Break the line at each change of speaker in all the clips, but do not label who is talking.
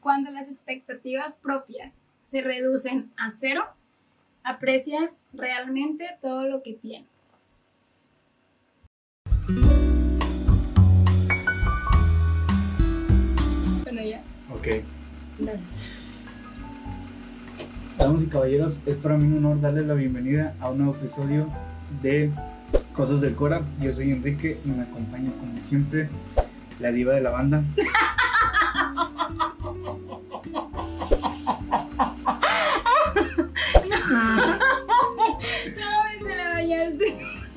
cuando las expectativas propias se reducen a cero, aprecias realmente todo lo que tienes. Bueno, ya.
Ok.
Dale.
Damas y caballeros, es para mí un honor darles la bienvenida a un nuevo episodio de Cosas del Cora. Yo soy Enrique y me acompaña como siempre la diva de la banda.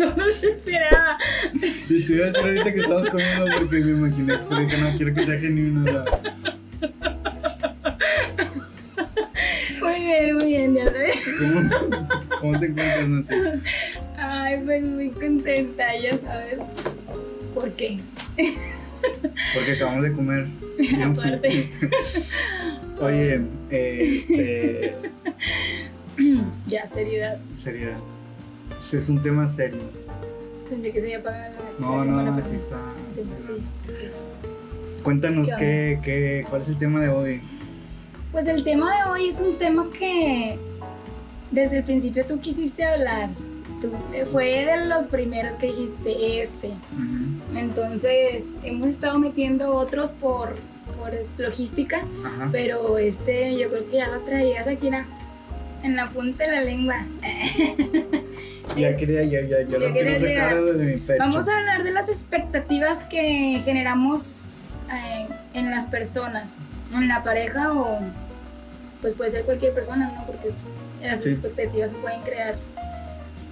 No lo esperaba.
Y te iba a decir ahorita que estamos comiendo porque me imaginé, pero dije no quiero que sea genuino. o
Muy bien, muy bien, ya.
¿Cómo, cómo te encuentras? No sé.
Ay, pues muy contenta, ya sabes. ¿Por qué?
Porque acabamos de comer.
Aparte.
Oye, eh, este.
Ya, seriedad.
Seriedad. Este es un tema serio.
Pensé que se iba a pagar.
No, no,
no,
así está.
Sí.
Cuéntanos
¿Qué
qué, cuál es el tema de hoy.
Pues el tema de hoy es un tema que desde el principio tú quisiste hablar. Tú- eh, fue de los primeros que dijiste este. Entonces hemos estado metiendo otros por, por logística,
Ajá.
pero este yo creo que ya lo traías aquí en la, en la punta de la lengua.
Ya quería, ya, ya, lo
quería
quiero sacar
llegar.
de mi pecho.
Vamos a hablar de las expectativas que generamos eh, en las personas, en la pareja o pues puede ser cualquier persona, ¿no? Porque las
Sí.
expectativas se pueden crear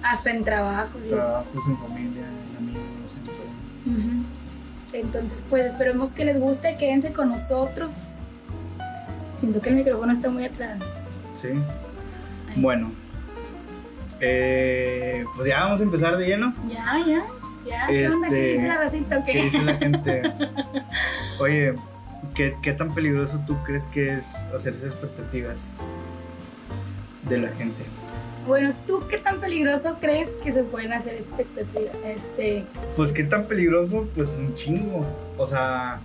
hasta en trabajos.
Trabajos en familia, en amigos, en todo.
Entonces, pues esperemos que les guste, quédense con nosotros. Siento que el micrófono está muy atrás.
Sí.
Ay.
Bueno. Eh, pues ya vamos a empezar de lleno.
Ya, ya, ya. ¿Qué onda? ¿Qué
Este,
dice la racita o qué?
¿Qué dice la gente? Oye, ¿qué, ¿qué tan peligroso tú crees que es hacerse expectativas de la gente?
Bueno, ¿tú qué tan peligroso crees que se pueden hacer expectativas? Este,
Pues qué tan peligroso, pues un chingo. O sea,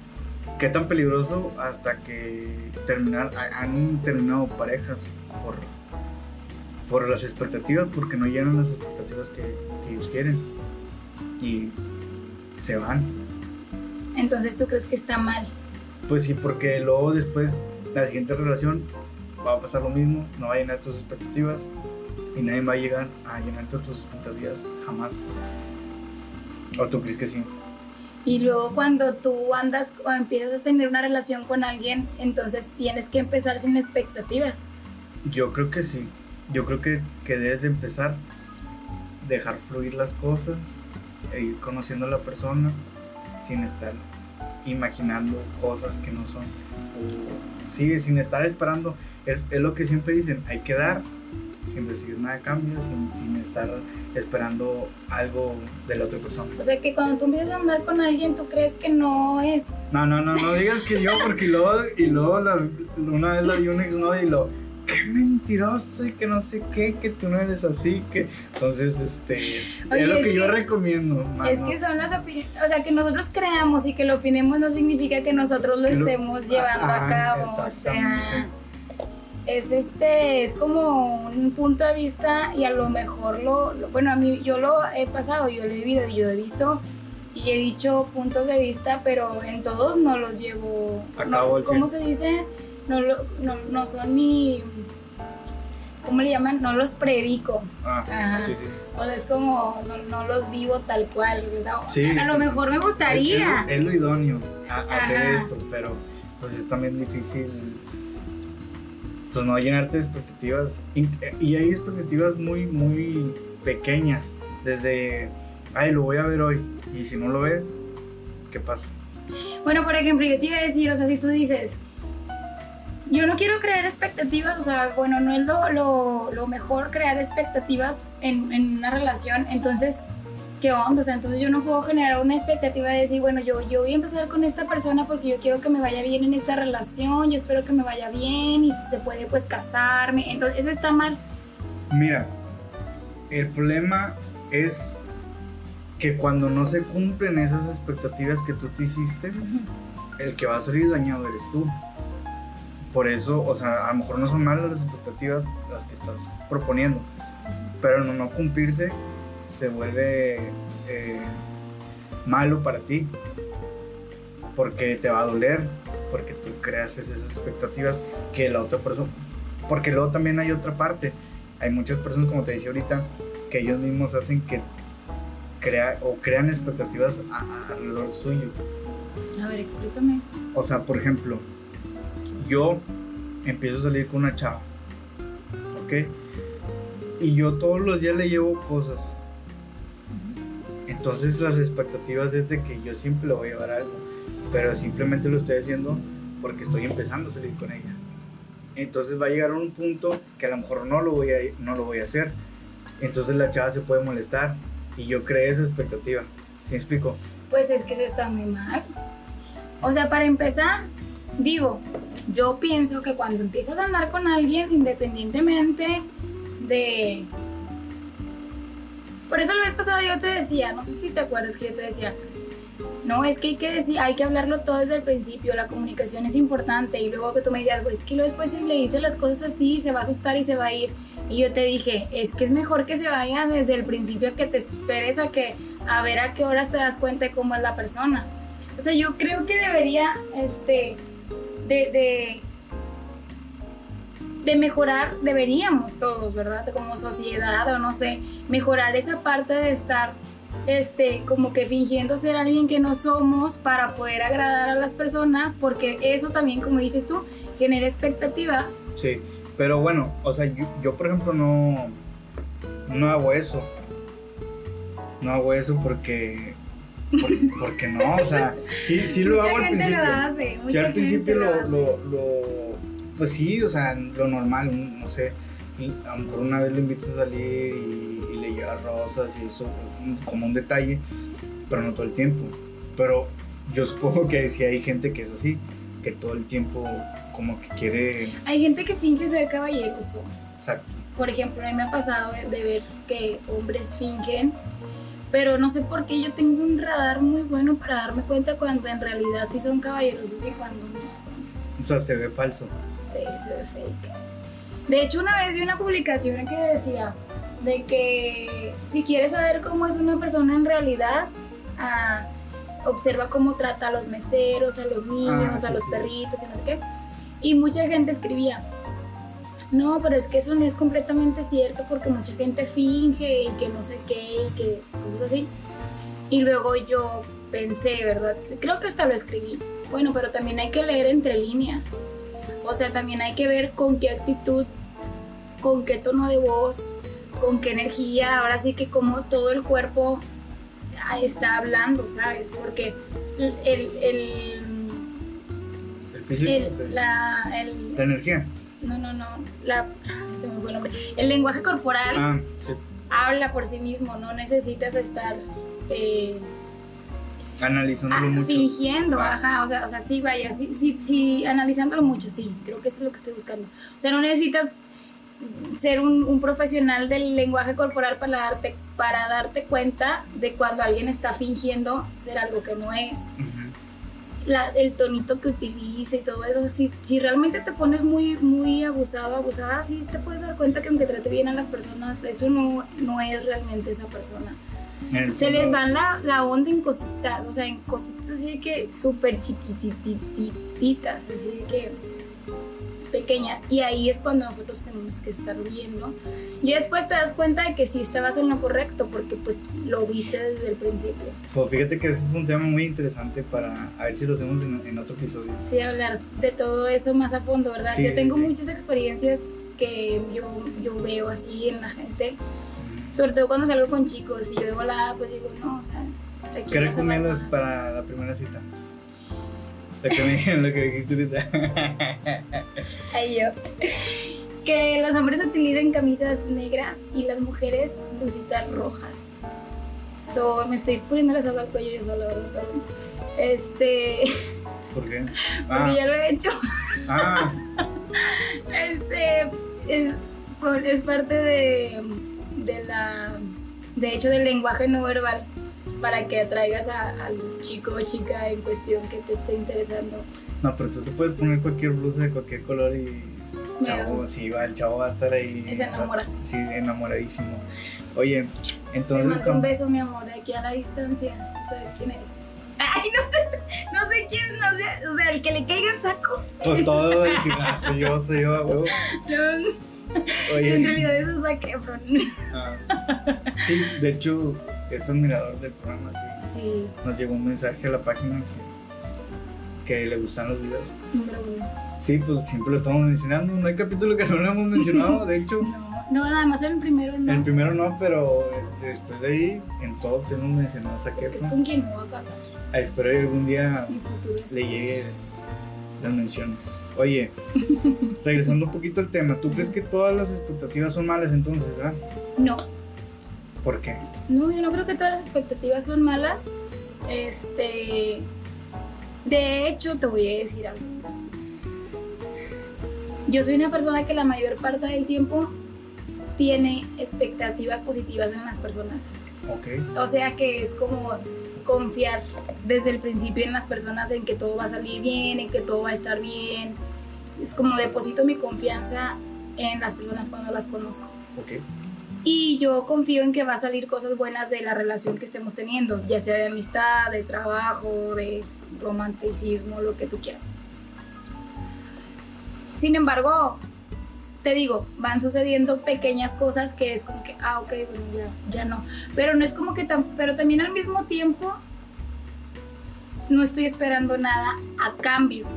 qué tan peligroso hasta que terminar, ha- han terminado parejas por, por las expectativas, porque no llenan las expectativas que, que ellos quieren. Y se van.
entonces tú crees que está mal.
Pues sí, porque luego después la siguiente relación va a pasar lo mismo, no va a llenar tus expectativas y nadie va a llegar a llenar tus expectativas jamás. ¿O tú crees que sí?
Y luego cuando tú andas o empiezas a tener una relación con alguien, entonces tienes que empezar sin expectativas.
Yo creo que sí. Yo creo que, que debes de empezar, dejar fluir las cosas e ir conociendo a la persona sin estar imaginando cosas que no son. O, sí, sin estar esperando. Es, es lo que siempre dicen, hay que dar sin recibir nada a cambio, sin, sin estar esperando algo de la otra persona.
O sea que cuando tú empiezas a andar con alguien, tú crees que no es...
No, no, no, no digas que yo, porque luego, y luego la- una vez la vi una y lo, qué mentiroso y que no sé qué, que tú no eres así, que. Entonces, este.
Oye,
es lo
es
que, yo recomiendo.
Es que son las opiniones, o sea, que nosotros creamos y que lo opinemos no significa que nosotros lo
Que lo-
estemos llevando a
Ajá,
cabo. O sea, es este, es como un punto de vista y a lo mejor lo, lo- bueno, a mí yo lo he pasado, yo lo he vivido, yo he visto y he dicho puntos de vista, pero en todos no los llevo.
A cabo
¿Cómo se dice? No, lo- no, no son mi. ¿Cómo le llaman? No los predico.
Ah,
Ajá.
sí, sí.
O sea, es como, no, no los vivo tal cual, ¿verdad?
Sí,
a lo mejor me gustaría.
Es, es lo idóneo a, a hacer esto, pero pues es también difícil. Pues no llenarte de expectativas. Y hay expectativas muy, muy pequeñas. Desde, ay, lo voy a ver hoy. Y si no lo ves, ¿qué pasa?
Bueno, por ejemplo, yo te iba a decir, o sea, si tú dices, yo no quiero crear expectativas, o sea, bueno, no es lo, lo, lo mejor crear expectativas en, en una relación, entonces, ¿qué onda? O sea, entonces yo no puedo generar una expectativa de decir, bueno, yo, yo voy a empezar con esta persona porque yo quiero que me vaya bien en esta relación, yo espero que me vaya bien y si se puede, pues casarme, entonces eso está mal.
Mira, el problema es que cuando no se cumplen esas expectativas que tú te hiciste, el que va a salir dañado eres tú. Por eso, o sea, a lo mejor no son malas las expectativas las que estás proponiendo, pero no, no cumplirse se vuelve eh, malo para ti, porque te va a doler, porque tú creas esas expectativas que la otra persona, porque luego también hay otra parte, hay muchas personas, como te decía ahorita, que ellos mismos hacen que crea o crean expectativas a, a lo suyo.
A ver, explícame eso.
O sea, por ejemplo, yo empiezo a salir con una chava, ¿ok? Y yo todos los días le llevo cosas. Entonces las expectativas es de que yo siempre le voy a llevar algo, pero simplemente lo estoy haciendo porque estoy empezando a salir con ella. Entonces va a llegar a un punto que a lo mejor no lo voy a, no lo voy a hacer. Entonces la chava se puede molestar y yo creé esa expectativa. ¿Sí me explico?
Pues es que eso está muy mal. O sea, para empezar, digo, yo pienso que cuando empiezas a andar con alguien, independientemente de... Por eso la vez pasada yo te decía, no sé si te acuerdas que yo te decía, no, es que hay que decir, hay que hablarlo todo desde el principio, la comunicación es importante. Y luego que tú me decías, es que después si le dices las cosas así, se va a asustar y se va a ir. Y yo te dije, es que es mejor que se vaya desde el principio que te esperes que a ver a qué horas te das cuenta de cómo es la persona. O sea, yo creo que debería, este, de, de, de mejorar, deberíamos todos, ¿verdad? Como sociedad o no sé, mejorar esa parte de estar este, como que fingiendo ser alguien que no somos para poder agradar a las personas, porque eso también, como dices tú, genera expectativas.
Sí, pero bueno, o sea, yo, yo, por ejemplo no, no hago eso. No hago eso porque por, porque no, o sea, sí, sí lo
Mucha
hago al principio.
lo hace,
Sí,
mucha
al principio lo,
hace.
lo, lo- pues sí, o sea, lo normal, no sé, a lo mejor una vez lo invitas a salir y, y le llevas rosas y eso, como un detalle, pero no todo el tiempo. Pero yo supongo que sí hay gente que es así, que todo el tiempo como que quiere,
Hay gente que finge ser caballeroso.
exacto,
Por ejemplo, a mí me ha pasado de, de ver que hombres fingen, pero no sé por qué yo tengo un radar muy bueno para darme cuenta cuando en realidad sí son caballerosos y cuando no son.
o sea, se ve falso.
Sí, se ve fake. De hecho, una vez vi una publicación que decía de que si quieres saber cómo es una persona en realidad, ah, observa cómo trata a los meseros, a los niños,
Ah, sí,
a los
sí.
perritos y no sé qué. Y mucha gente escribía, no, pero es que eso no es completamente cierto porque mucha gente finge y que no sé qué y que cosas así. Y luego yo pensé, ¿verdad? Creo que hasta lo escribí. Bueno, pero también hay que leer entre líneas. O sea, también hay que ver con qué actitud, con qué tono de voz, con qué energía, ahora sí que como todo el cuerpo ah, está hablando, ¿sabes? Porque el, el, el-
El físico,
la
energía.
No, no, no, la, se me fue el nombre. El lenguaje corporal
Ah, sí.
habla por sí mismo, no necesitas estar eh,
Analizándolo
ah,
mucho.
fingiendo,
Va.
ajá, o sea, o sea, sí, vaya, sí, sí, sí, analizándolo mucho, sí, creo que eso es lo que estoy buscando. O sea, no necesitas ser un, un profesional del lenguaje corporal para darte, para darte cuenta de cuando alguien está fingiendo ser algo que no es. La- el tonito que utiliza y todo eso, si, si realmente te pones muy, muy abusado, abusada, sí te puedes dar cuenta que aunque trate bien a las personas, eso no, no es realmente esa persona.
El
Se les van la, la onda en cositas, o sea, en cositas así que súper chiquitititas, así que pequeñas. Y ahí es cuando nosotros tenemos que estar viendo. Y después te das cuenta de que sí estabas en lo correcto, porque pues lo viste desde el principio.
Pues fíjate que ese es un tema muy interesante para a ver si lo hacemos en, en otro episodio.
Sí, hablar de todo eso más a fondo, ¿verdad?
Sí,
yo tengo
sí.
muchas experiencias que yo, yo veo así en la gente, sobre todo cuando salgo con chicos y yo de volada, pues digo, no, o sea, aquí
¿Qué
no
recomiendas para la primera cita? Lo que me lo que dijiste ahorita.
Ay, yo. Que los hombres utilicen camisas negras y las mujeres blusitas rojas. So, me estoy poniendo la soga al cuello yo ¿verdad? Perdón. Este,
¿Por qué?
porque
Ah,
ya lo he hecho.
ah,
Este, es, son- es parte de, de la, de hecho, del lenguaje no verbal para que atraigas a- al chico o chica en cuestión que te esté interesando.
No, pero tú te puedes poner cualquier blusa de cualquier color y. Chavo, sí, va, el chavo va a estar ahí.
Se enamora.
Sí, enamoradísimo. Oye,
Te
entonces.
mando un beso, mi amor, de aquí a la distancia. Sabes quién eres. Ay, no sé, no sé quién, no sé, o sea, el que le caiga el saco.
Pues todo, ah, soy yo, soy yo, a huevo.
No,
Oye.
en realidad eso saqué, pero
ah, sí, de hecho, es admirador del programa, sí.
sí,
Nos llegó un mensaje a la página que, que le gustan los videos.
número uno.
Sí, pues siempre lo estamos mencionando. No hay capítulo que no lo hemos mencionado, de hecho.
No, no, nada más en el primero no.
El primero no, pero después de ahí, en todos hemos mencionado a Zac
es que es con quien no va a pasar.
Ah, Espero que algún día le llegue las menciones. Oye, regresando un poquito al tema, ¿tú crees que todas las expectativas son malas entonces, verdad?
No,
¿Por qué?
no, yo no creo que todas las expectativas son malas. Este. De hecho, te voy a decir algo. Yo soy una persona que la mayor parte del tiempo tiene expectativas positivas en las personas.
Ok.
O sea que es como confiar desde el principio en las personas en que todo va a salir bien, en que todo va a estar bien. Es como deposito mi confianza en las personas cuando las conozco.
Ok.
Y yo confío en que va a salir cosas buenas de la relación que estemos teniendo, ya sea de amistad, de trabajo, de romanticismo, lo que tú quieras. Sin embargo, te digo, van sucediendo pequeñas cosas que es como que, ah, ok, bueno, ya, ya no. Pero no es como que, tan, pero también al mismo tiempo no estoy esperando nada a cambio.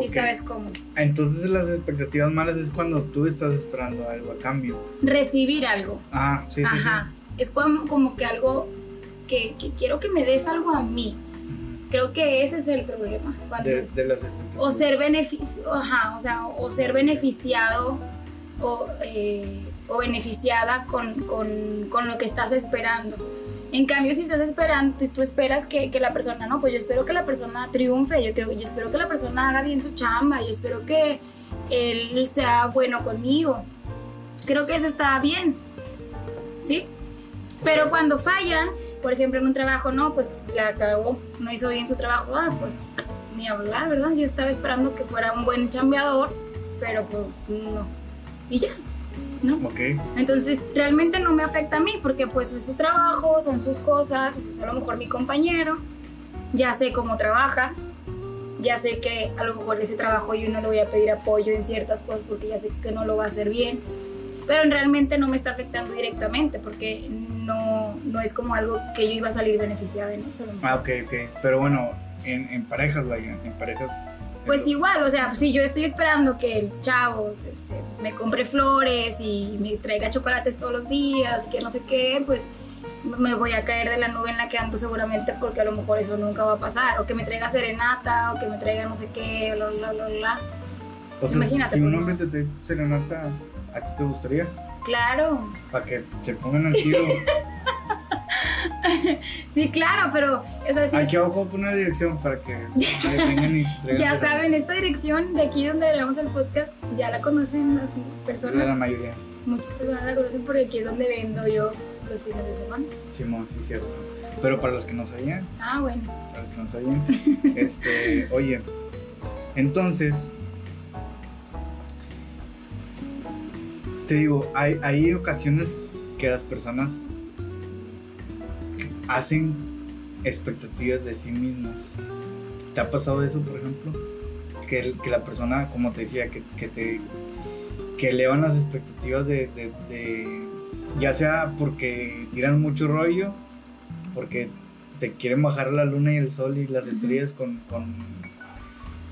Si
Ok.
sabes cómo.
Entonces las expectativas malas es cuando tú estás esperando algo a cambio.
Recibir algo.
Ah, sí, sí,
Ajá. Es como, como que algo que, que quiero que me des algo a mí.
sí.
Creo que ese es el problema. Cuando,
De, de las expectativas.
o ser beneficio, ajá, o sea, o ser beneficiado o, eh, o beneficiada con, con, con lo que estás esperando. En cambio, si estás esperando, si tú esperas que, que la persona, no, pues yo espero que la persona triunfe, yo, creo, yo espero que la persona haga bien su chamba, yo espero que él sea bueno conmigo. Creo que eso está bien, ¿sí? Pero cuando fallan, por ejemplo, en un trabajo, no, pues la cagó, no hizo bien su trabajo, ah, pues ni hablar, ¿verdad? Yo estaba esperando que fuera un buen chambeador, pero pues no. Y ya, ¿no? Entonces, realmente no me afecta a mí, porque pues es su trabajo, son sus cosas, es a lo mejor mi compañero, ya sé cómo trabaja, ya sé que a lo mejor ese trabajo yo no le voy a pedir apoyo en ciertas cosas porque ya sé que no lo va a hacer bien, pero realmente no me está afectando directamente porque no, no es como algo que yo iba a salir beneficiada en eso.
Ah, ok, ok. Pero bueno, en, en parejas, vaya, en parejas.
Pues igual, o sea, si yo estoy esperando que el chavo este, pues, me compre flores y me traiga chocolates todos los días y que no sé qué, pues me voy a caer de la nube en la que ando seguramente porque a lo mejor eso nunca va a pasar. O que me traiga serenata, o que me traiga no sé qué, bla, bla, bla, bla.
O sea,
imagínate,
si un
pues,
hombre te trae serenata, ¿a ti te gustaría?
Claro,
Para que se pongan al tiro.
sí, claro, pero, o sea, sí,
Aquí abajo voy a poner la dirección para que vengan y
ya saben, esta dirección de aquí donde grabamos el podcast, ya la conocen las
De
personas.
la mayoría.
Muchas personas la conocen porque aquí es donde vendo yo los fines de semana.
Simón, sí, cierto. Pero para los que no sabían,
Ah, bueno.
para los que no sabían, este, oye, entonces, te digo, hay, hay ocasiones que las personas hacen expectativas de sí mismas. ¿Te ha pasado eso, por ejemplo? Que, el- que la persona, como te decía, que, que te que elevan las expectativas de, de- de- ya sea porque tiran mucho rollo, porque te quieren bajar la luna y el sol y las estrellas con, con,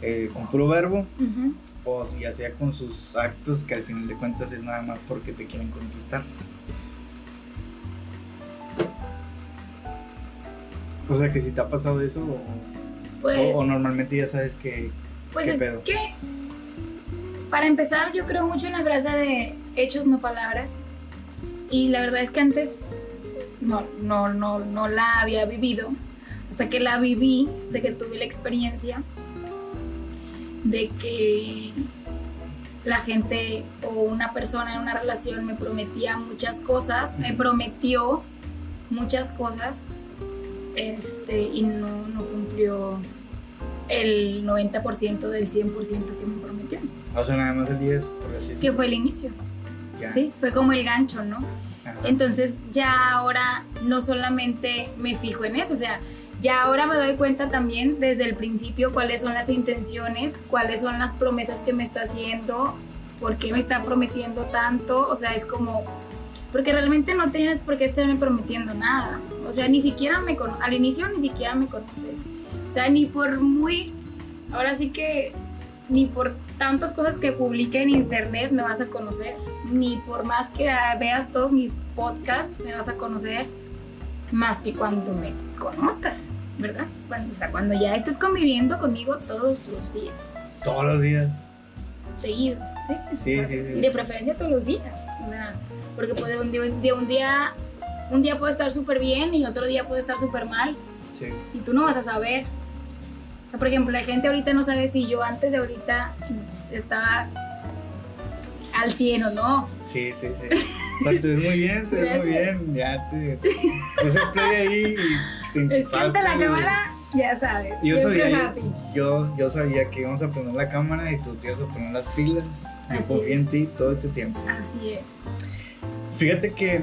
eh, con puro verbo, o ya sea con sus actos que al final de cuentas es nada más porque te quieren conquistar. O sea que si te ha pasado eso o,
Pues,
o- o normalmente ya sabes que...
pues
¿qué
es
pedo?
que, para empezar, yo creo mucho en la frase de hechos, no palabras. Y la verdad es que antes no, no, no, no la había vivido. Hasta que la viví, hasta que tuve la experiencia de que la gente o una persona en una relación me prometía muchas cosas, me prometió muchas cosas este, y no, no cumplió el 90% del 100% que me prometió.
O sea, nada más el 10, por así decirlo.
Que fue el inicio.
Ya.
Sí, fue como el gancho, ¿no?
Ajá.
Entonces ya ahora no solamente me fijo en eso, o sea, ya ahora me doy cuenta también desde el principio cuáles son las intenciones, cuáles son las promesas que me está haciendo, por qué me está prometiendo tanto, o sea, es como, porque realmente no tienes por qué estarme prometiendo nada, o sea, ni siquiera me al inicio ni siquiera me conoces, o sea, ni por muy, ahora sí que, ni por tantas cosas que publique en internet me vas a conocer, ni por más que veas todos mis podcasts me vas a conocer, más que cuando me conozcas, ¿verdad? Cuando, o sea, cuando ya estés conviviendo conmigo todos los días,
Todos los días.
seguido, ¿sí?
Sí,
O sea,
sí, sí.
Y de preferencia todos los días, o sea, porque puede un día, de un día, un día puede estar súper bien y otro día puede estar súper mal
Sí.
y tú no vas a saber. O sea, por ejemplo, la gente ahorita no sabe si yo antes de ahorita estaba al 100 o no.
Sí, sí, sí. Pues te ves muy bien, te ves muy bien. Ya te. Puse play ahí y te
Es que ante la cámara, ya sabes.
Yo
siempre
sabía, yo, yo, yo sabía que íbamos a poner la cámara y tú te ibas a poner las pilas. Yo confié en ti todo este tiempo.
Así es.
Fíjate que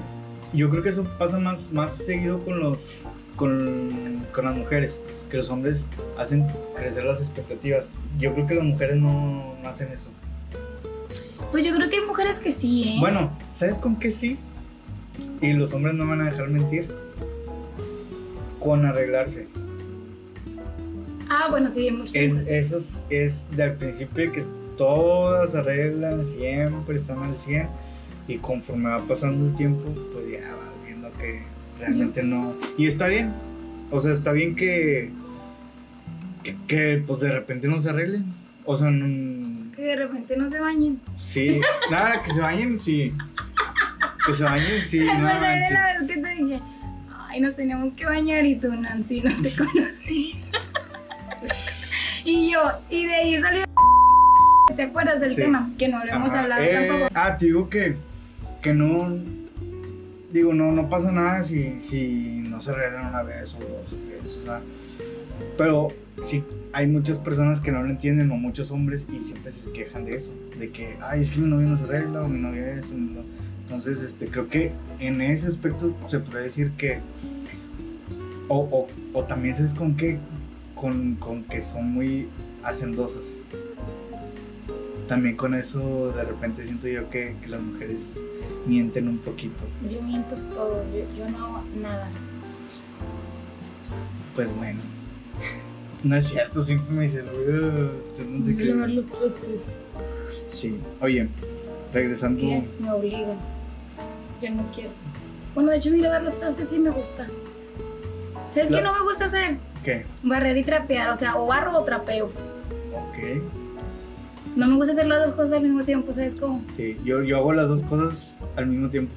yo creo que eso pasa más, más seguido con los con, con las mujeres, que los hombres hacen crecer las expectativas. Yo creo que las mujeres no, no hacen eso.
Pues yo creo que hay mujeres que sí, ¿eh?
Bueno, ¿sabes con qué sí? Y los hombres no van a dejar mentir. Con arreglarse.
Ah, bueno, sí, hay muchas
Es, eso es, es del principio que todas arreglan, siempre están al 100. Y conforme va pasando el tiempo, pues ya vas viendo que realmente no. Y está bien. O sea, está bien que. que, que, pues de repente no se arreglen. O sea, no-
Que de repente no se bañen.
sí. Nada, que se bañen, sí. Que se bañen, sí.
¿Te
no
la vez que te dije, ay, nos teníamos que bañar y tú, Nancy, no te conocí? y yo, y de ahí salió. ¿Te acuerdas del
Sí.
tema? Que no lo hemos
Ajá,
hablado
eh,
tampoco.
Ah, te digo que, que no. Digo, no, no pasa nada si, si no se arreglan una vez o dos o tres. O sea, pero sí, hay muchas personas que no lo entienden o muchos hombres y siempre se quejan de eso. De que, ay, es que mi novia no se arregla o mi novia es. o mi no-". Entonces, este, creo que en ese aspecto se puede decir que. O, o, o también sabes con qué. Con, con que son muy hacendosas también con eso de repente siento yo que las mujeres mienten un poquito.
Yo miento todo, yo, yo no hago nada.
Pues bueno. No es cierto, siempre me dices, "Uh, tú no sé qué".
Los trastes.
Sí. Oye, regresando.
Es que me obligan. Yo no quiero. Bueno, de hecho, mi lavar los trastes sí me gusta. ¿Sabes
La-
qué no me gusta hacer?
¿Qué?
Barrer y trapear, o sea, o barro o trapeo.
Ok.
No me gusta hacer las dos cosas al mismo tiempo, ¿sabes cómo?
Sí, yo, yo hago las dos cosas al mismo tiempo.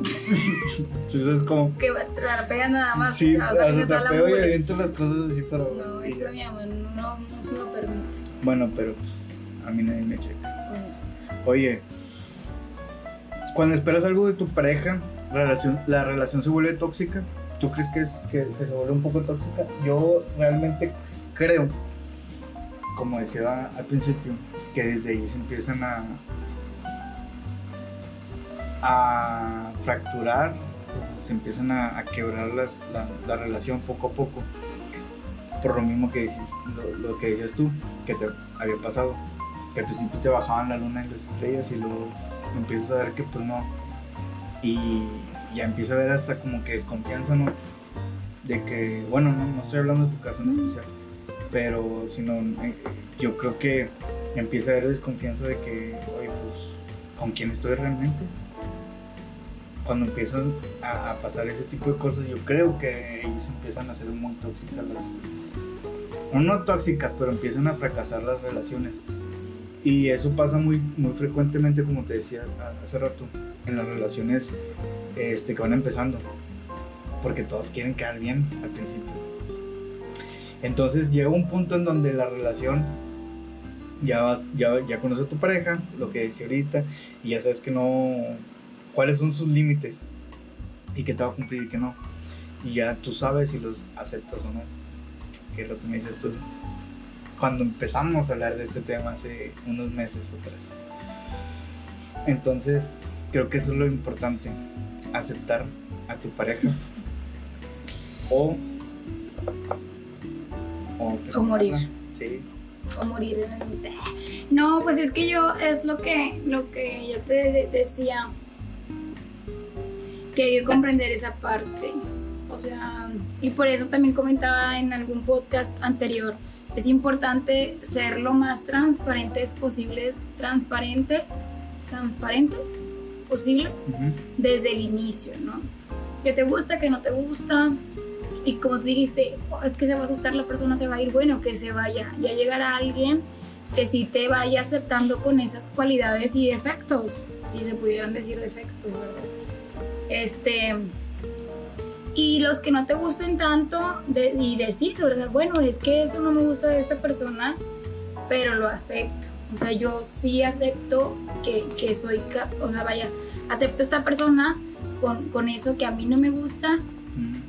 Entonces es como.
Que trapea nada más.
Sí,
o sea, se
trapeo y aviento las cosas así para.
No, eso mi mamá no, no se lo permite.
Bueno, pero pues a mí nadie me checa.
Bueno,
Oye, cuando esperas algo de tu pareja, la relación, la relación se vuelve tóxica. ¿Tú crees que, es, que, que se vuelve un poco tóxica? Yo realmente creo, como decía al principio, que desde ahí se empiezan a, a fracturar, se empiezan a, a quebrar las, la, la relación poco a poco. Por lo mismo que dices, lo, lo que decías tú, que te había pasado que al principio te bajaban la luna y las estrellas y luego empiezas a ver que pues no. Y ya empieza a ver hasta como que desconfianza, ¿no? De que, bueno, no, no estoy hablando de tu caso en especial, pero sino eh, yo creo que empieza a haber desconfianza de que, oye, pues, ¿con quién estoy realmente? Cuando empiezan a, pasar ese tipo de cosas, yo creo que ellos empiezan a ser muy tóxicas las... No, no tóxicas, pero empiezan a fracasar las relaciones. Y eso pasa muy, muy frecuentemente, como te decía hace rato, en las relaciones este, que van empezando. Porque todos quieren quedar bien al principio. Entonces llega un punto en donde la relación ya vas, ya, ya conoces a tu pareja, lo que decía ahorita, y ya sabes que no, cuáles son sus límites y que te va a cumplir y que no. Y ya tú sabes si los aceptas o no. Que es lo que me dices tú. cuando empezamos a hablar de este tema hace unos meses atrás. Entonces, creo que eso es lo importante, aceptar a tu pareja o o,
morir.
Sí.
o morir en. No, pues es que yo es lo que lo que yo te de- decía que hay que comprender esa parte. O sea, y por eso también comentaba en algún podcast anterior, es importante ser lo más transparentes posibles, transparente, transparentes posibles desde el inicio, ¿no? Que te gusta, que no te gusta. Y como tú dijiste, "Oh, es que se va a asustar la persona, se va a ir, bueno, que se vaya. Ya llegará alguien que sí te vaya aceptando con esas cualidades y defectos, si se pudieran decir defectos, ¿verdad? Este. Y los que no te gusten tanto, de- y decirlo, ¿verdad? Bueno, es que eso no me gusta de esta persona, pero lo acepto. O sea, yo sí acepto que, que soy, o sea, vaya, acepto esta persona con, con eso que a mí no me gusta.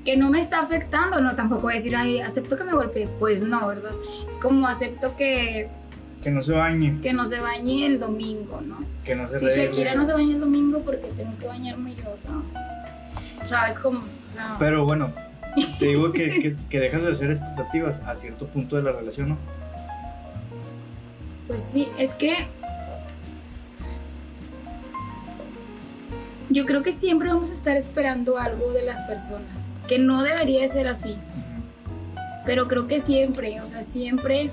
Que no me está afectando, no tampoco voy a decir, ay, acepto que me golpee, pues no, ¿verdad? Es como acepto que,
Que no se bañe,
que no se bañe el domingo, ¿no?
que no se
Si. Shakira no se baña el domingo, porque tengo que bañarme yo? O sea, ¿sabes cómo? O sea,
Pero bueno, te digo que, que, que dejas de hacer expectativas a cierto punto de la relación, ¿no?
Pues sí, es que yo creo que siempre vamos a estar esperando algo de las personas, que no debería de ser así, pero creo que siempre, o sea, siempre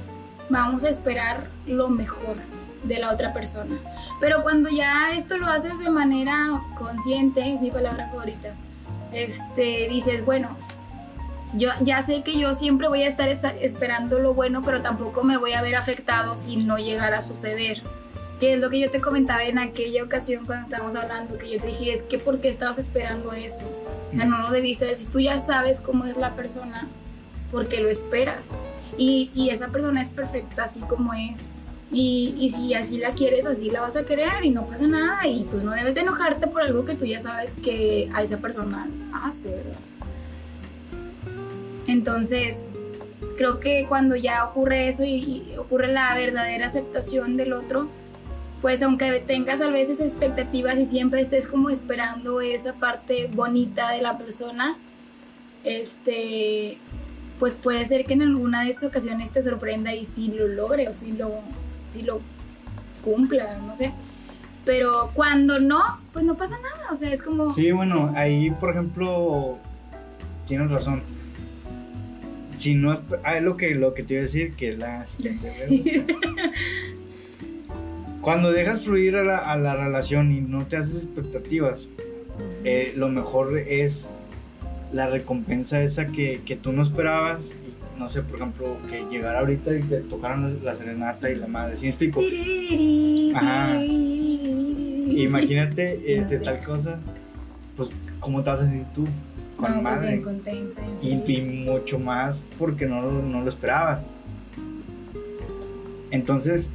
vamos a esperar lo mejor de la otra persona. Pero cuando ya esto lo haces de manera consciente, es mi palabra favorita, este, dices, bueno, yo ya sé que yo siempre voy a estar esta- esperando lo bueno, pero tampoco me voy a ver afectado si no llegara a suceder. Que es lo que yo te comentaba en aquella ocasión cuando estábamos hablando, que yo te dije, es que ¿por qué estabas esperando eso? O sea, no lo debiste ver. Si tú ya sabes cómo es la persona, ¿por qué lo esperas? Y, y esa persona es perfecta así como es. Y, y si así la quieres, así la vas a querer y no pasa nada. Y tú no debes de enojarte por algo que tú ya sabes que a esa persona hace, ¿verdad? Entonces, creo que cuando ya ocurre eso y ocurre la verdadera aceptación del otro, pues aunque tengas a veces expectativas y siempre estés como esperando esa parte bonita de la persona, este, pues puede ser que en alguna de esas ocasiones te sorprenda y si lo logre o si lo, si lo cumpla, no sé. Pero cuando no, pues no pasa nada, o sea, es como...
Sí, bueno, ahí por ejemplo tienes razón. Si no es, ah, es lo que lo que te iba a decir que la siguiente. Cuando dejas fluir a la, a la relación y no te haces expectativas, eh, lo mejor es la recompensa esa que, que tú no esperabas y no sé, por ejemplo, que llegara ahorita y que tocaran la, serenata y la madre, ¿sí me explico? Ajá. Imagínate este, tal cosa, pues cómo te vas a sentir tú con
No, pues,
madre.
bien contenta.
Y, y mucho más porque no, no lo esperabas. Entonces,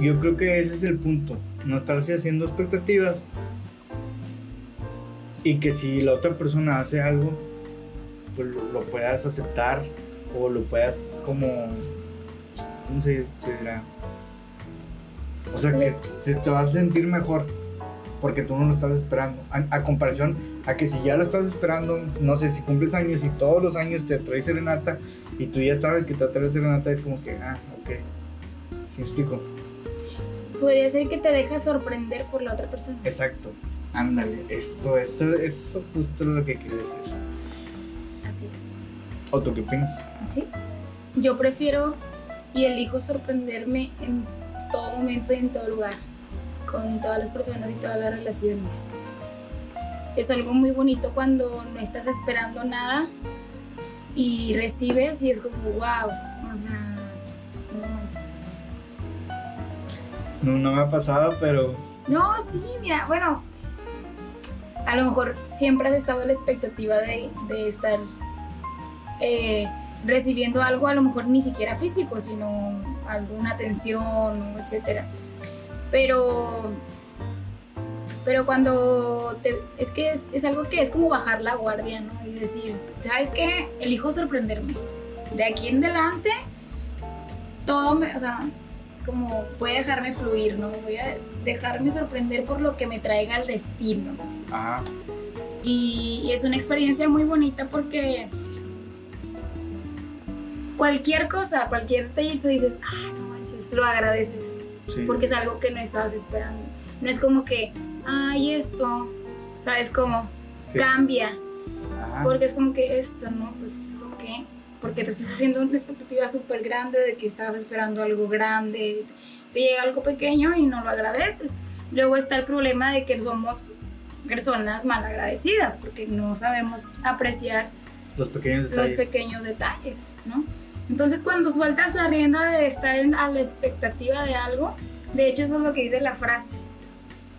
yo creo que ese es el punto. No estarse haciendo expectativas. Y que si la otra persona hace algo, pues lo, lo puedas aceptar o lo puedas como... ¿Cómo se, se dirá? O sea, que se- te vas a sentir mejor porque tú no lo estás esperando. A, a comparación a que si ya lo estás esperando, no sé, si cumples años y todos los años te trae serenata y tú ya sabes que te trae serenata, es como que, ah, ok. ¿Sí me explico?
Podría ser que te dejas sorprender por la otra persona.
Exacto. Ándale, eso, eso, eso justo lo que quería decir.
Así es.
¿O tú qué opinas?
¿Sí? Yo prefiero y elijo sorprenderme en todo momento y en todo lugar, con todas las personas y todas las relaciones. Es algo muy bonito cuando no estás esperando nada y recibes y es como, wow, o sea, No,
no me ha pasado, pero
No, sí, mira, bueno, a lo mejor siempre has estado la expectativa de, de estar eh, recibiendo algo, a lo mejor ni siquiera físico, sino alguna atención, etcétera. Pero, pero cuando te, es que es, es algo que es como bajar la guardia, ¿no? Y decir, ¿sabes qué? Elijo sorprenderme. De aquí en adelante todo me, o sea, como voy a dejarme fluir, ¿no? Voy a dejarme sorprender por lo que me traiga el destino.
Ajá.
Y, y es una experiencia muy bonita porque cualquier cosa, cualquier detallito dices, ah, no manches, lo agradeces.
Sí.
Porque es algo que no estabas esperando. No es como que, ay, esto, ¿sabes cómo?
Sí.
Cambia.
Ajá.
Porque es como que esto, ¿no? Pues, ¿ok? Porque tú estás haciendo una expectativa súper grande de que estabas esperando algo grande, te llega algo pequeño y no lo agradeces. Luego está el problema de que somos personas mal agradecidas porque no sabemos apreciar
Los pequeños
los
detalles.
pequeños detalles, ¿no? Entonces cuando sueltas la rienda de estar en- a la expectativa de algo, de hecho eso es lo que dice la frase,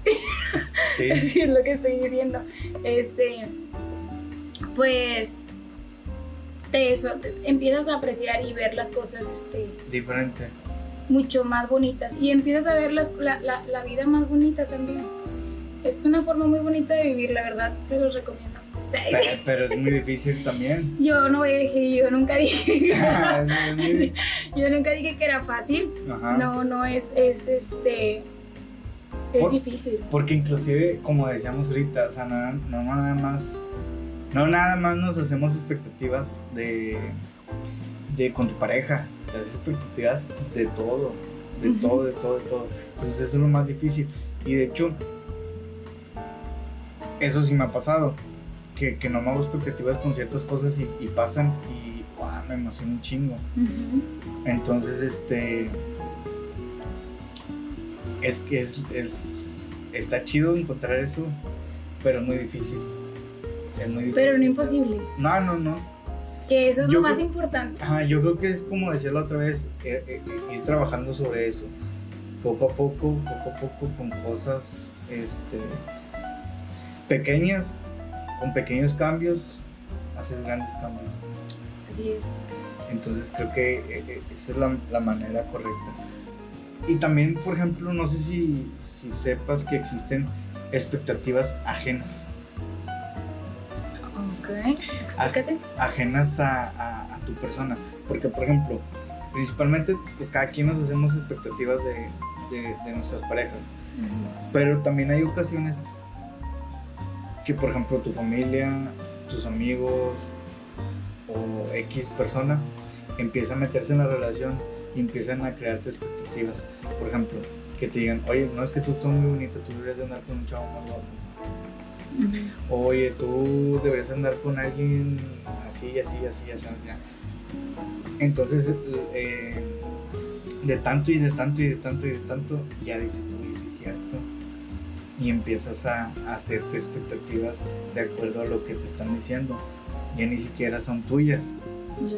Sí.
Es lo que estoy diciendo. Este, pues te, eso, te- empiezas a apreciar y ver las cosas este,
Diferente.
mucho más bonitas y empiezas a ver las- la, la- la vida más bonita también. Es una forma muy bonita de vivir, la verdad, se los recomiendo.
Pero, pero es muy difícil también.
Yo no voy a decir, yo nunca dije, yo nunca dije que era fácil.
Ajá.
No, no es, es este, es
Por-
difícil.
Porque inclusive, como decíamos ahorita, o sea, no, no nada más, no nada más nos hacemos expectativas de, de con tu pareja, te haces expectativas de todo, de todo, de todo, de todo. Entonces eso es lo más difícil. Y de hecho, eso sí me ha pasado, que, que no me hago expectativas con ciertas cosas y, y pasan y ¡guau! me emociona un chingo. Entonces, este. Es que es, es- Está chido encontrar eso, pero es muy difícil. Es muy difícil.
Pero no imposible.
No, no, no.
Que eso es
Yo
lo más
creo-
importante.
Ajá, yo creo que es como decía la otra vez, eh, eh, eh, ir trabajando sobre eso. Poco a poco, poco a poco, con cosas este, pequeñas, con pequeños cambios, haces grandes cambios.
Así es.
Entonces creo que esa es la, la manera correcta. Y también, por ejemplo, no sé si, si sepas que existen expectativas ajenas.
Ok. Explícate.
Ajenas a, a- a tu persona. Porque, por ejemplo, principalmente, pues cada quien nos hacemos expectativas de, de- de nuestras parejas. Pero también hay ocasiones que, por ejemplo, tu familia, tus amigos o X persona empieza a meterse en la relación y empiezan a crearte expectativas. Por ejemplo, que te digan, oye, no es que tú estás muy bonito, tú deberías de andar con un chavo más guapo. Oye, tú deberías andar con alguien así, así, así, así, así. Entonces, eh, de tanto y de tanto y de tanto y de tanto, ya dices tú, y sí cierto. Y empiezas a, a hacerte expectativas de acuerdo a lo que te están diciendo. Ya ni siquiera son tuyas.
Ya.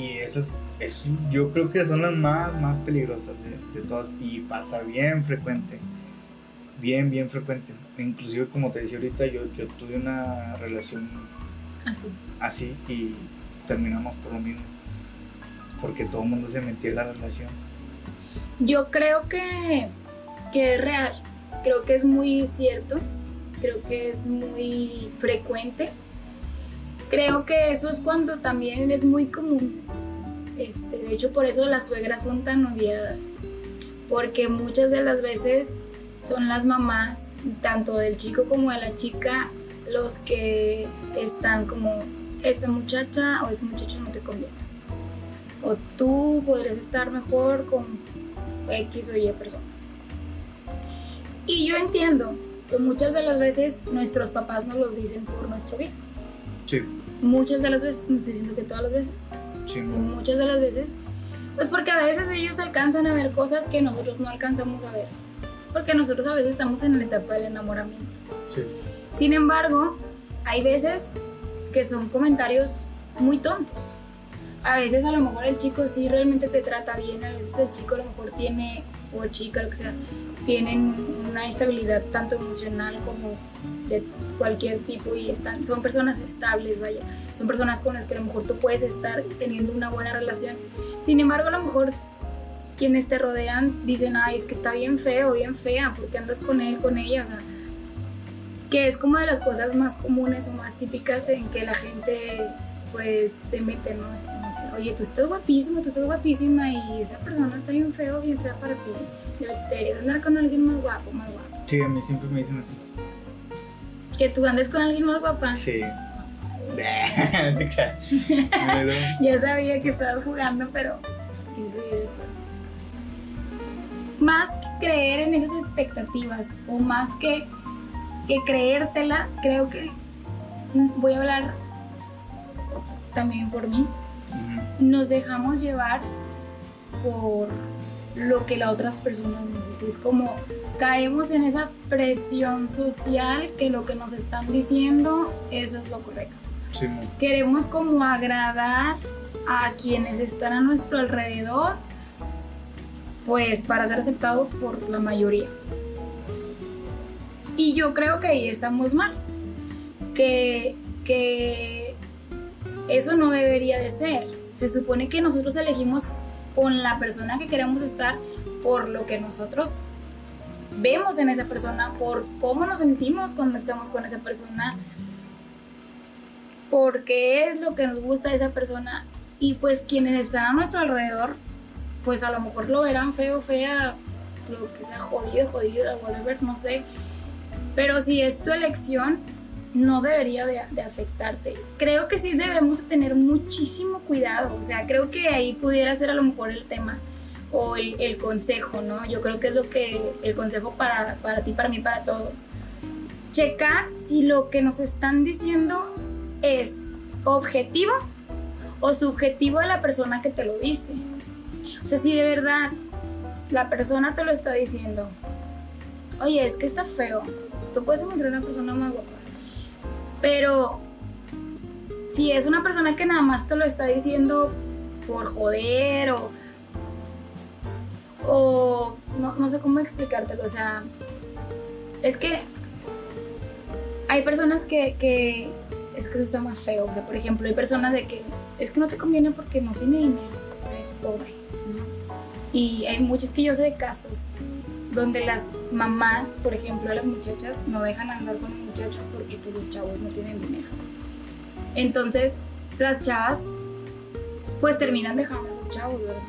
Y esas, esas yo creo que son las más, más peligrosas de, de todas. Y pasa bien frecuente. Bien, bien frecuente. Inclusive, como te decía ahorita, yo, yo tuve una relación
Así.
así y terminamos por lo mismo. Porque todo el mundo se metía en la relación.
Yo creo que, que es real. Creo que es muy cierto. Creo que es muy frecuente. Creo que eso es cuando también es muy común. Este, de hecho, por eso las suegras son tan odiadas. Porque muchas de las veces son las mamás, tanto del chico como de la chica, los que están como, esa muchacha o ese muchacho no te conviene. O tú podrías estar mejor con X o Y persona. Y yo entiendo que muchas de las veces nuestros papás nos los dicen por nuestro bien.
Sí,
Muchas de las veces, no estoy diciendo que todas las veces,
sí,
sí, muchas de las veces, pues porque a veces ellos alcanzan a ver cosas que nosotros no alcanzamos a ver. Porque nosotros a veces estamos en la etapa del enamoramiento.
sí.
Sin embargo, hay veces que son comentarios muy tontos. A veces a lo mejor el chico sí realmente te trata bien, a veces el chico a lo mejor tiene, o chica, lo que sea, tienen una estabilidad tanto emocional como de cualquier tipo y están, son personas estables, vaya, son personas con las que a lo mejor tú puedes estar teniendo una buena relación. Sin embargo, a lo mejor quienes te rodean dicen, ay, es que está bien feo, bien fea, porque andas con él, con ella, o sea, que es como de las cosas más comunes o más típicas en que la gente pues se meten, ¿no? Es como que, oye, tú estás guapísimo, tú estás guapísima y esa persona está bien feo, bien fea para ti. Deberías andar con alguien más guapo, más guapo.
Sí, a mí siempre me dicen así.
Que tú andes con alguien más guapa.
Sí.
Ya sabía que estabas jugando, pero. sí, Más que creer en esas expectativas o más que, que creértelas, creo que mm, voy a hablar también por mí. Nos dejamos llevar por lo que las otras personas nos dicen. Es como caemos en esa presión social que lo que nos están diciendo, eso es lo correcto
sí,
queremos como agradar a quienes están a nuestro alrededor, pues para ser aceptados por la mayoría. Y yo creo que ahí estamos mal, que, que eso no debería de ser. Se supone que nosotros elegimos con la persona que queremos estar por lo que nosotros vemos en esa persona, por cómo nos sentimos cuando estamos con esa persona, por qué es lo que nos gusta de esa persona y pues quienes están a nuestro alrededor, pues a lo mejor lo verán feo, fea, lo que sea jodido, jodida, whatever, no sé. Pero si es tu elección, no debería de, afectarte. Creo que sí debemos de tener muchísimo cuidado, o sea, creo que ahí pudiera ser a lo mejor el tema o el, consejo, ¿no? Yo creo que es lo que, el consejo para, para ti, para mí, para todos. Checar si lo que nos están diciendo es objetivo o subjetivo de la persona que te lo dice. O sea, si de verdad la persona te lo está diciendo, oye, es que está feo, tú puedes encontrar una persona más guapa, pero si es una persona que nada más te lo está diciendo por joder o, o no, no sé cómo explicártelo, o sea, es que hay personas que, que es que eso está más feo. O sea, por ejemplo, hay personas de que es que no te conviene porque no tiene dinero, es pobre. ¿no? Y hay muchos que yo sé de casos donde las mamás, por ejemplo, las muchachas no dejan andar con los muchachos porque pues, los chavos no tienen dinero. Entonces, las chavas pues terminan dejando a esos chavos, ¿verdad?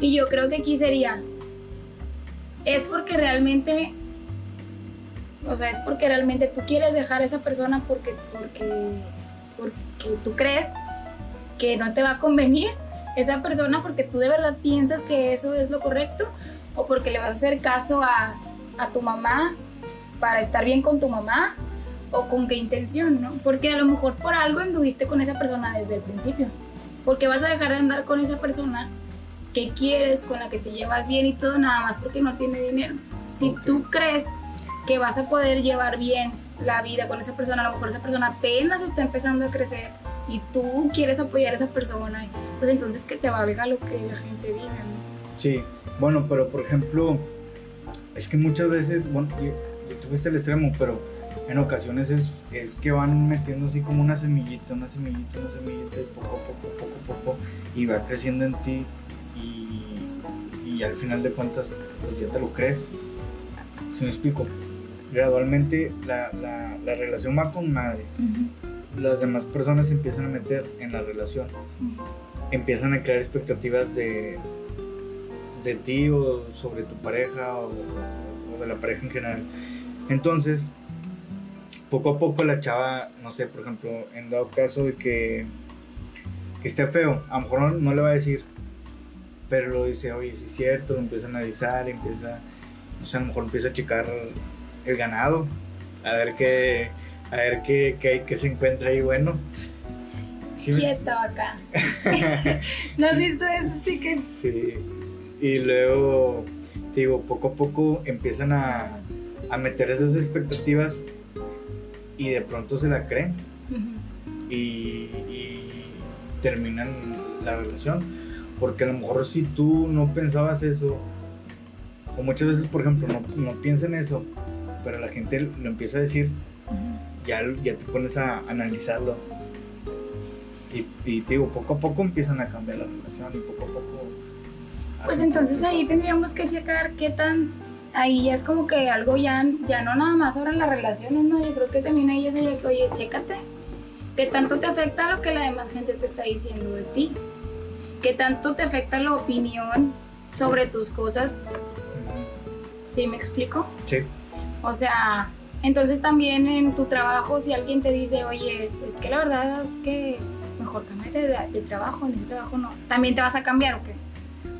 Y yo creo que aquí sería, es porque realmente o sea, es porque realmente tú quieres dejar a esa persona porque, porque, porque tú crees que no te va a convenir esa persona porque tú de verdad piensas que eso es lo correcto o porque le vas a hacer caso a, a tu mamá para estar bien con tu mamá o con qué intención, ¿no? Porque a lo mejor por algo anduviste con esa persona desde el principio. Porque vas a dejar de andar con esa persona que quieres, con la que te llevas bien y todo, nada más porque no tiene dinero. Si tú crees que vas a poder llevar bien la vida con esa persona, a lo mejor esa persona apenas está empezando a crecer y tú quieres apoyar a esa persona, pues entonces que te valga lo que la gente diga, ¿no?
Sí, bueno, pero por ejemplo, es que muchas veces, bueno, y- y tú fuiste al extremo, pero en ocasiones es, es que van metiendo así como una semillita, una semillita, una semillita, y poco a poco, poco a poco, y va creciendo en ti, y, y al final de cuentas, pues ya te lo crees. Si me explico, gradualmente la, la, la relación va con madre, las demás personas se empiezan a meter en la relación. Empiezan a crear expectativas de, de ti o sobre tu pareja o, o de la pareja en general. Entonces, poco a poco la chava, no sé, por ejemplo, en dado caso de que, que esté feo, a lo mejor no, no le va a decir, pero lo dice, oye, si es cierto, lo empieza a analizar, empieza, no sé, a lo mejor empieza a checar el ganado, a ver qué, a ver qué, qué, qué se encuentra ahí bueno. Sí
Quieto acá. ¿No has visto eso? Sí que
Sí. Y luego, digo, poco a poco empiezan a, a meter esas expectativas y de pronto se la creen y, y terminan la relación. Porque a lo mejor si tú no pensabas eso, o muchas veces, por ejemplo, no, no piensa en eso, pero la gente lo empieza a decir, ya, ya te pones a analizarlo. Y, y te digo, poco a poco empiezan a cambiar la relación y poco a poco...
Pues entonces ahí tendríamos que checar qué tan. Ahí ya es como que algo ya, ya no nada más sobre las relaciones, ¿no? Yo creo que también ahí ya sería que, oye, chécate. ¿Qué tanto te afecta lo que la demás gente te está diciendo de ti? ¿Qué tanto te afecta la opinión sobre tus cosas? ¿Sí me explico?
Sí.
O sea, entonces también en tu trabajo, si alguien te dice, oye, es que la verdad es que mejor cámbiate de, de trabajo, en ese trabajo no, también te vas a cambiar o qué?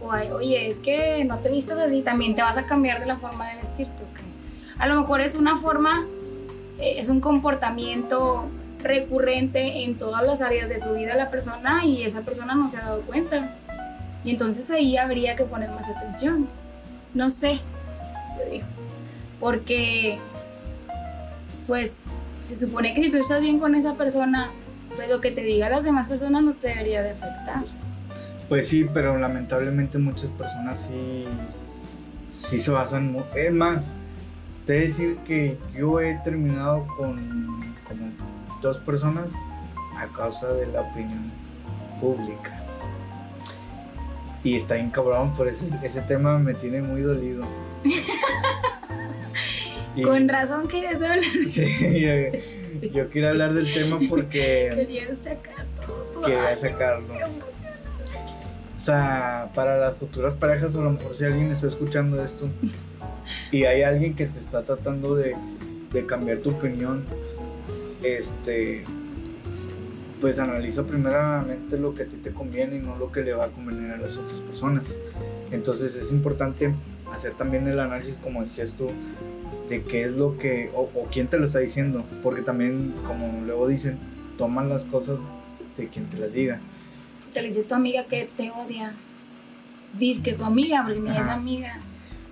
O oye, es que no te vistas así, también te vas a cambiar de la forma de vestirte o qué? A lo mejor es una forma, eh, es un comportamiento recurrente en todas las áreas de su vida la persona y esa persona no se ha dado cuenta. Y entonces ahí habría que poner más atención. No sé. Porque, pues, se supone que si tú estás bien con esa persona, pues lo que te diga las demás personas no te debería de afectar.
Pues sí, pero lamentablemente muchas personas sí, sí se basan. Es más, te voy a decir que yo he terminado con como dos personas a causa de la opinión pública. Y está bien cabrón, por ese, ese tema me tiene muy dolido. Y-
Con razón querías hablar.
Sí, yo, yo quiero hablar del tema porque
Querías sacar todo.
quería sacarlo. O sea, para las futuras parejas, a lo mejor si alguien está escuchando esto y hay alguien que te está tratando de, de cambiar tu opinión, este, pues analiza primeramente lo que a ti te conviene y no lo que le va a convenir a las otras personas. Entonces es importante hacer también el análisis, como decías tú, de qué es lo que, o, o quién te lo está diciendo, porque también, como luego dicen, toman las cosas de quien te las diga.
Si te lo dice tu amiga que te odia, dices que tu amiga, porque ni es amiga.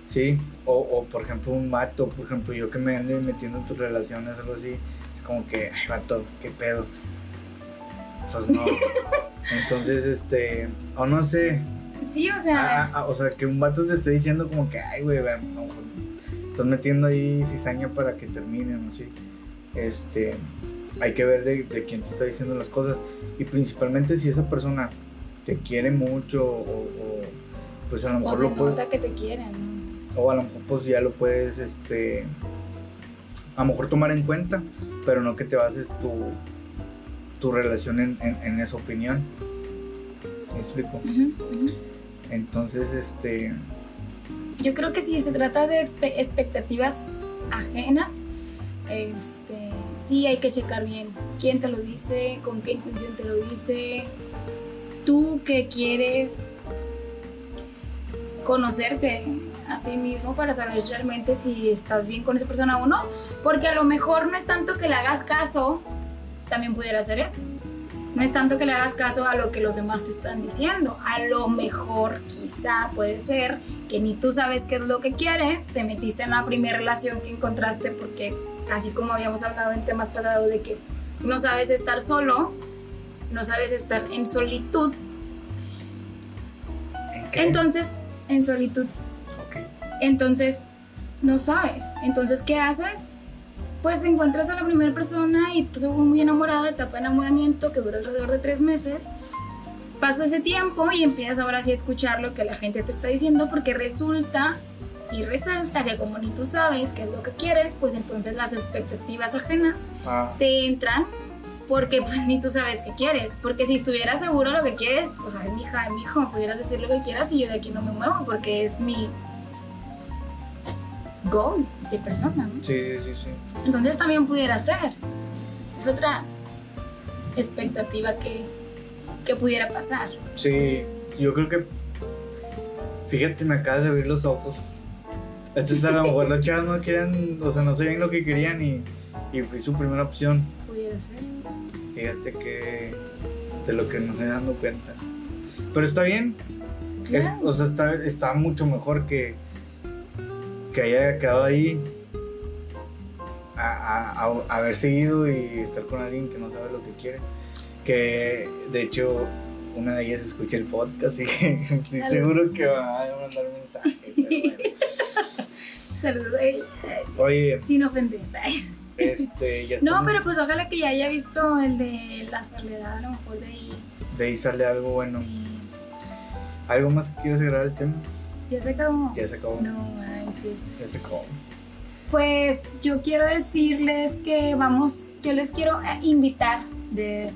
Sí, o, o por ejemplo un vato, por ejemplo yo que me ande metiendo en tus relaciones o algo así, es como que, ay vato, qué pedo. Pues no. Entonces, este, o no sé,
Sí, o sea,
ah, ah, o sea, que un vato te esté diciendo como que, ay güey, a lo mejor estás metiendo ahí cizaña para que terminen, o así. Este, hay que ver de, de quién te está diciendo las cosas y principalmente si esa persona te quiere mucho o, o, pues a lo
o
mejor
se
lo puede
nota que te quieren, ¿no?
o a lo mejor pues ya lo puedes este a lo mejor tomar en cuenta pero no que te bases tu tu relación en, en- en esa opinión ¿Me explico? Entonces este
Yo creo que si se trata de expe- expectativas ajenas, este, sí hay que checar bien quién te lo dice, con qué intención te lo dice, tú qué quieres conocerte a ti mismo para saber realmente si estás bien con esa persona o no, porque a lo mejor no es tanto que le hagas caso, también pudiera ser eso. No es tanto que le hagas caso a lo que los demás te están diciendo. A lo mejor, quizá puede ser que ni tú sabes qué es lo que quieres, te metiste en la primera relación que encontraste porque así como habíamos hablado en temas pasados de que no sabes estar solo, no sabes estar en solitud,
¿en qué?
entonces, en solitud, entonces no sabes. Entonces, ¿qué haces? Pues encuentras a la primera persona y tú según muy enamorado, etapa de enamoramiento que dura alrededor de tres meses. Pasa ese tiempo y empiezas ahora sí a escuchar lo que la gente te está diciendo porque resulta y resalta que como ni tú sabes qué es lo que quieres, pues entonces las expectativas ajenas
Ah,
te entran porque pues ni tú sabes qué quieres. Porque si estuvieras seguro lo que quieres, pues ay, mija, mijo, pudieras decir lo que quieras y yo de aquí no me muevo porque es mi goal de persona, ¿no?
sí, sí, sí.
Entonces también pudiera ser. Es otra expectativa que, que pudiera pasar.
Sí, yo creo que. Fíjate, me acabas de abrir los ojos. Entonces, a lo mejor las chavas no querían, o sea, no sabían lo que querían y, y fui su primera opción.
Pudiera ser.
Fíjate que. de lo que nos estoy dando cuenta. Pero está bien, es-
Claro.
o sea, está, está mucho mejor que. Que haya quedado ahí. A, a- a- haber seguido y estar con alguien que no sabe lo que quiere. Que de hecho una de ellas escucha el podcast y estoy seguro que va a mandar mensajes. pero bueno.
Saludos. eh,
Oye,
sin ofender.
este, ya
No, pero pues ojalá que ya haya visto el de la soledad, a lo mejor de ahí.
de ahí sale algo bueno.
Sí.
¿Algo más que quieres agregar al tema?
Ya se acabó.
Ya se acabó.
No Pues yo quiero decirles que vamos, yo les quiero eh, invitar de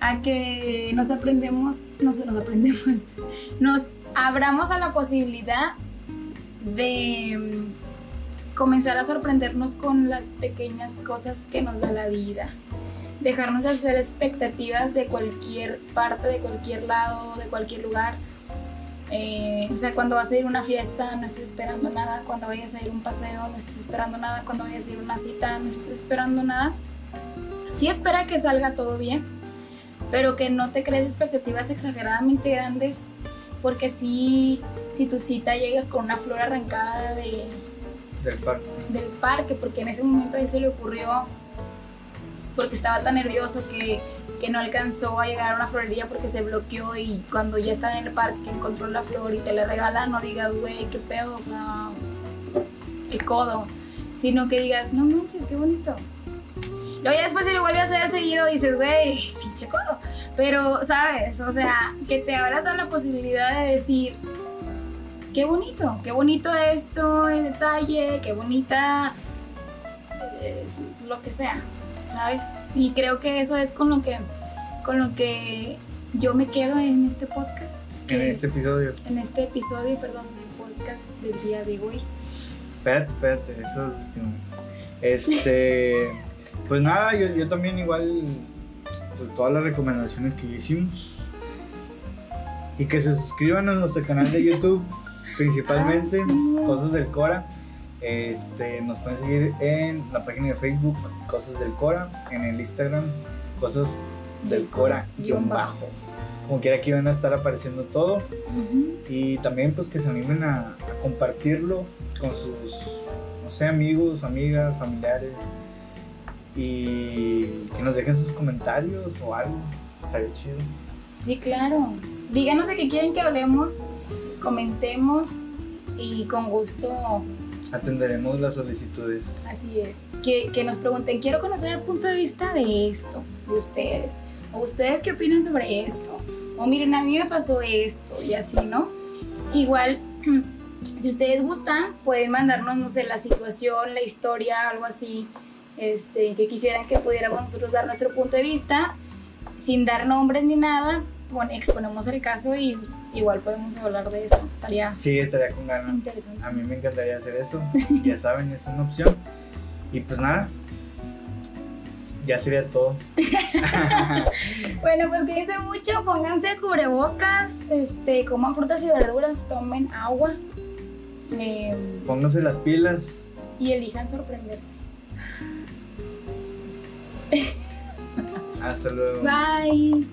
a que nos aprendemos, no se nos aprendemos, nos abramos a la posibilidad de mm, comenzar a sorprendernos con las pequeñas cosas que nos da la vida. Dejarnos de hacer expectativas de cualquier parte, de cualquier lado, de cualquier lugar. Eh, o sea, cuando vas a ir a una fiesta no estés esperando nada, cuando vayas a ir a un paseo no estés esperando nada, cuando vayas a ir a una cita no estés esperando nada. Sí espera que salga todo bien, pero que no te crees expectativas exageradamente grandes, porque si, si tu cita llega con una flor arrancada de,
Del parque.
del parque, porque en ese momento a él se le ocurrió, porque estaba tan nervioso que, que no alcanzó a llegar a una florería porque se bloqueó y cuando ya estaba en el parque encontró la flor y te la regala, no digas, güey, qué pedo, o sea, qué codo, sino que digas, no manches, qué bonito. Luego ya después si lo vuelves a hacer seguido dices, güey, pinche codo. Pero, ¿sabes? O sea, que te abras a la posibilidad de decir, qué bonito, qué bonito esto, el detalle, qué bonita eh, lo que sea, ¿sabes? Y creo que eso es con lo que, con lo que yo me quedo en este podcast.
En este episodio.
en este episodio, perdón, del podcast del día de hoy.
Espérate, espérate, eso último. Este. Pues nada, yo, yo también igual. Pues todas las recomendaciones que hicimos. Y que se suscriban a nuestro canal de YouTube, principalmente,
Ah, sí.
Cosas del Cora. Este, nos pueden seguir en la página de Facebook, Cosas del Cora, en el Instagram, Cosas del Cora, guion bajo. Como quiera que van a estar apareciendo todo. Y también pues que se animen a, a compartirlo con sus, no sé, amigos, amigas, familiares. Y que nos dejen sus comentarios o algo. Estaría chido.
Sí, claro. Díganos de qué quieren que hablemos, comentemos y con gusto,
Atenderemos las solicitudes.
así es. Que, que nos pregunten, quiero conocer el punto de vista de esto, de ustedes. O ustedes qué opinan sobre esto. O miren, a mí me pasó esto y así, ¿no? Igual, si ustedes gustan, pueden mandarnos, no sé, la situación, la historia, algo así, este, que quisieran que pudiéramos nosotros dar nuestro punto de vista, sin dar nombres ni nada, pon- exponemos el caso y igual podemos hablar de eso. Estaría
Sí, estaría con ganas.
interesante.
A mí me encantaría hacer eso. Ya saben, es una opción. Y pues nada. Ya sería todo.
Bueno, pues cuídense mucho, pónganse cubrebocas, este, coman frutas y verduras, tomen agua eh,
Pónganse las pilas.
y elijan sorprenderse.
Hasta luego.
Bye.